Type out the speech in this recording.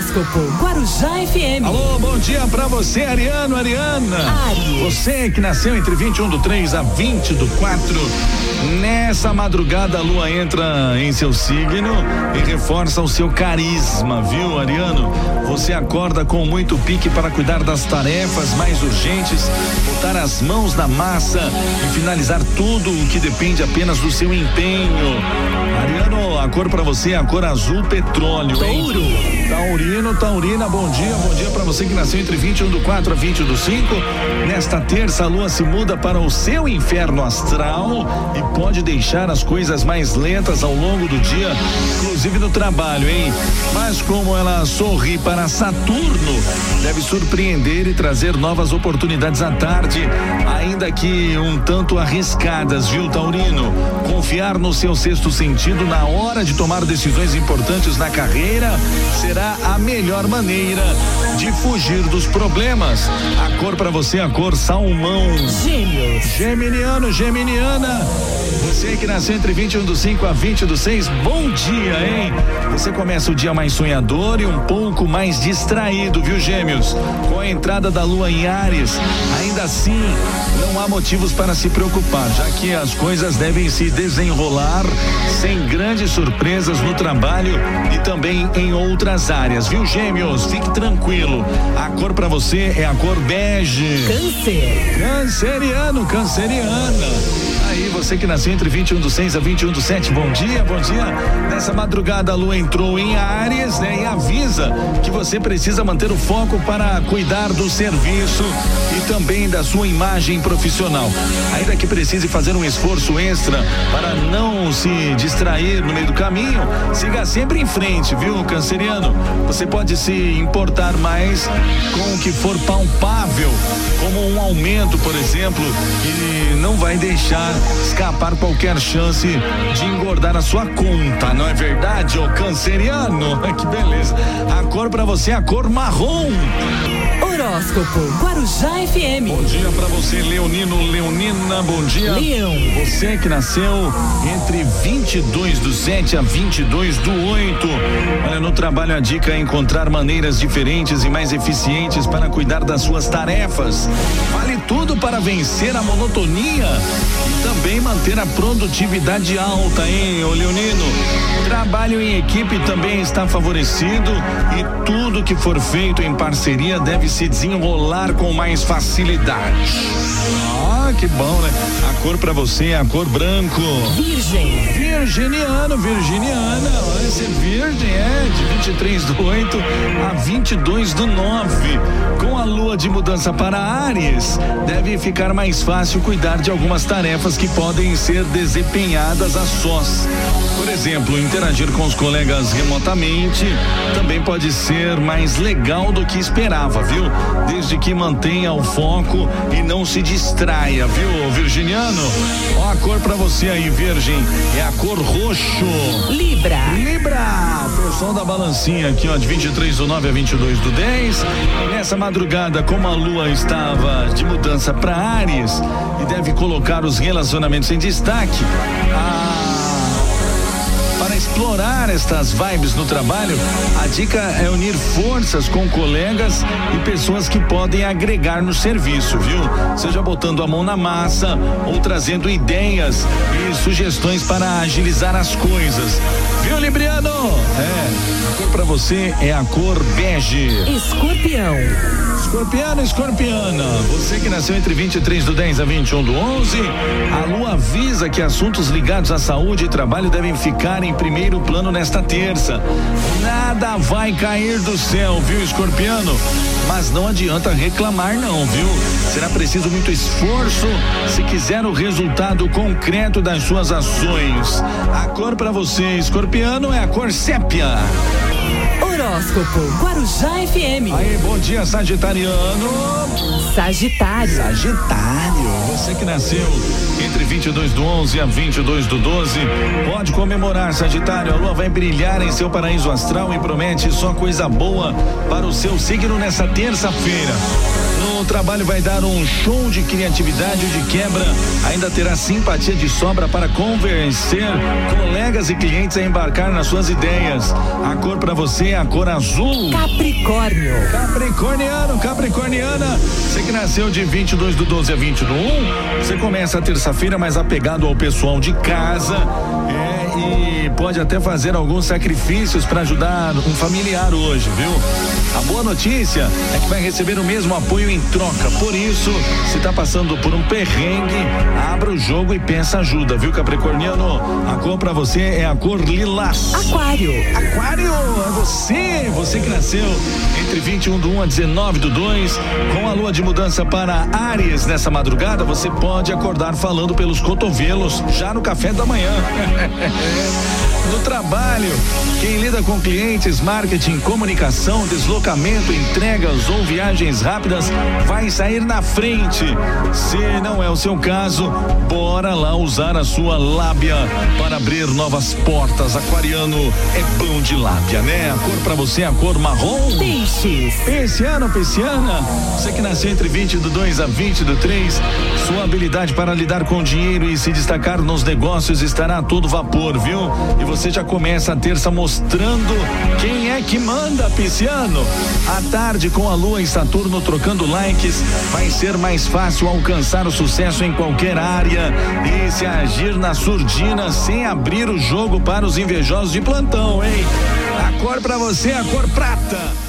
Horóscopo Guarujá FM. Alô, bom dia pra você, Ariano, Ariana. Aries. Você que nasceu entre 21 do 3 a 20 do 4. Nessa madrugada a lua entra em seu signo e reforça o seu carisma, viu, Ariano? Você acorda com muito pique para cuidar das tarefas mais urgentes, botar as mãos na massa e finalizar tudo o que depende apenas do seu empenho. Ariano, a cor para você é a cor azul petróleo. hein? Touro. Taurino, Taurina, bom dia, bom dia para você que nasceu entre 21 do 4 a 20 do 5. Nesta terça, a lua se muda para o seu inferno astral e pode deixar as coisas mais lentas ao longo do dia, inclusive no trabalho, hein? Mas como ela sorri para Saturno, deve surpreender e trazer novas oportunidades à tarde, ainda que um tanto arriscadas, viu, Taurino? Confiar no seu sexto sentido na hora de tomar decisões importantes na carreira será a melhor maneira de fugir dos problemas. A cor para você é a cor salmão. Gêmeos. Geminiano, Geminiana. Você que nasceu entre 21 do 5 a 20 do 6, bom dia, hein? Você começa o dia mais sonhador e um pouco mais distraído, viu, Gêmeos? Com a entrada da lua em Ares, ainda assim, não há motivos para se preocupar, já que as coisas devem se desenrolar sem grandes surpresas no trabalho e também em outras áreas, viu, Gêmeos? Fique tranquilo. A cor para você é a cor bege. Câncer. Canceriano, canceriana. Aí, você que nasceu entre 21 do 6 a 21 do 7, bom dia, bom dia. Nessa madrugada a lua entrou em Ares, né? E avisa que você precisa manter o foco para cuidar do serviço e também da sua imagem profissional. Ainda que precise fazer um esforço extra para não se distrair no meio do caminho, siga sempre em frente, viu, canceriano? Você pode se importar mais com o que for palpável, como um aumento, por exemplo, e não vai deixar escapar qualquer chance de engordar a sua conta, não é verdade, ô canceriano? Que beleza. A cor para você é a cor marrom. Horóscopo Guarujá FM. Bom dia para você, Leonino, Leonina, bom dia. Leão. Você que nasceu entre 22 do 7 a 22 do 8. Olha, no trabalho a dica é encontrar maneiras diferentes e mais eficientes para cuidar das suas tarefas. Vale tudo para vencer a monotonia e também manter a produtividade alta, hein, ô Leonino? Trabalho em equipe também está favorecido e tudo que for feito em parceria deve se desenrolar com mais facilidade. Ah, que bom, né? Cor para você é a cor branco. Virgem. Virginiano, virginiana, olha, ser virgem é de 23 do 8 a 22 do 9. Com a lua de mudança para Áries, deve ficar mais fácil cuidar de algumas tarefas que podem ser desempenhadas a sós. Por exemplo, interagir com os colegas remotamente também pode ser mais legal do que esperava, viu? Desde que mantenha o foco e não se distraia, viu, virginiano? Ó, a cor para você aí, virgem, é a cor roxo. Libra. Libra, o som da balancinha aqui, ó, de 23 do 9 a 22 do 10. Nessa madrugada, como a lua estava de mudança para Ares e deve colocar os relacionamentos em destaque, a explorar estas vibes no trabalho, a dica é unir forças com colegas e pessoas que podem agregar no serviço, viu? Seja botando a mão na massa ou trazendo ideias e sugestões para agilizar as coisas. Viu, Libriano? É, a cor para você é a cor bege. Escorpião. Escorpiano, escorpiana, você que nasceu entre 23 do 10 a 21 do 11, a lua avisa que assuntos ligados à saúde e trabalho devem ficar em primeiro plano nesta terça. Nada vai cair do céu, viu, escorpiano? Mas não adianta reclamar, não, viu? Será preciso muito esforço se quiser o resultado concreto das suas ações. A cor para você, escorpiano, é a cor sépia. Horóscopo Guarujá FM. Aí, bom dia, Sagitariano. Sagitário. Sagitário, você que nasceu entre 22 do 11 a 22 do 12, pode comemorar, Sagitário. A lua vai brilhar em seu paraíso astral e promete só coisa boa para o seu signo nessa terça-feira. No trabalho vai dar um show de criatividade e de quebra. Ainda terá simpatia de sobra para convencer colegas e clientes a embarcar nas suas ideias. A cor para você a cor azul. Capricórnio. Capricorniano, Capricorniana. Você que nasceu de 22 do 12 a 20 do 1, você começa a terça-feira mais apegado ao pessoal de casa. É, e pode até fazer alguns sacrifícios para ajudar um familiar hoje, viu? A boa notícia é que vai receber o mesmo apoio em troca. Por isso, se está passando por um perrengue, abra o jogo e peça ajuda, viu, Capricorniano? A cor para você é a cor lilás. Aquário. Aquário, é você, você que nasceu entre 21 do 1 a 19 do 2, com a lua de mudança para Áries nessa madrugada, você pode acordar falando pelos cotovelos já no café da manhã. Yeah. No trabalho, quem lida com clientes, marketing, comunicação, deslocamento, entregas ou viagens rápidas vai sair na frente. Se não é o seu caso, bora lá usar a sua lábia para abrir novas portas. Aquariano é bom de lábia, né? A cor para você é a cor marrom. Peixes. Pisciano, pisciana, você que nasceu entre 20 do 2 a 20 do 3, sua habilidade para lidar com dinheiro e se destacar nos negócios estará a todo vapor, viu? E você já começa a terça mostrando quem é que manda, pisciano. À tarde, com a lua em Saturno trocando likes, vai ser mais fácil alcançar o sucesso em qualquer área e se agir na surdina sem abrir o jogo para os invejosos de plantão, hein? A cor para você é a cor prata.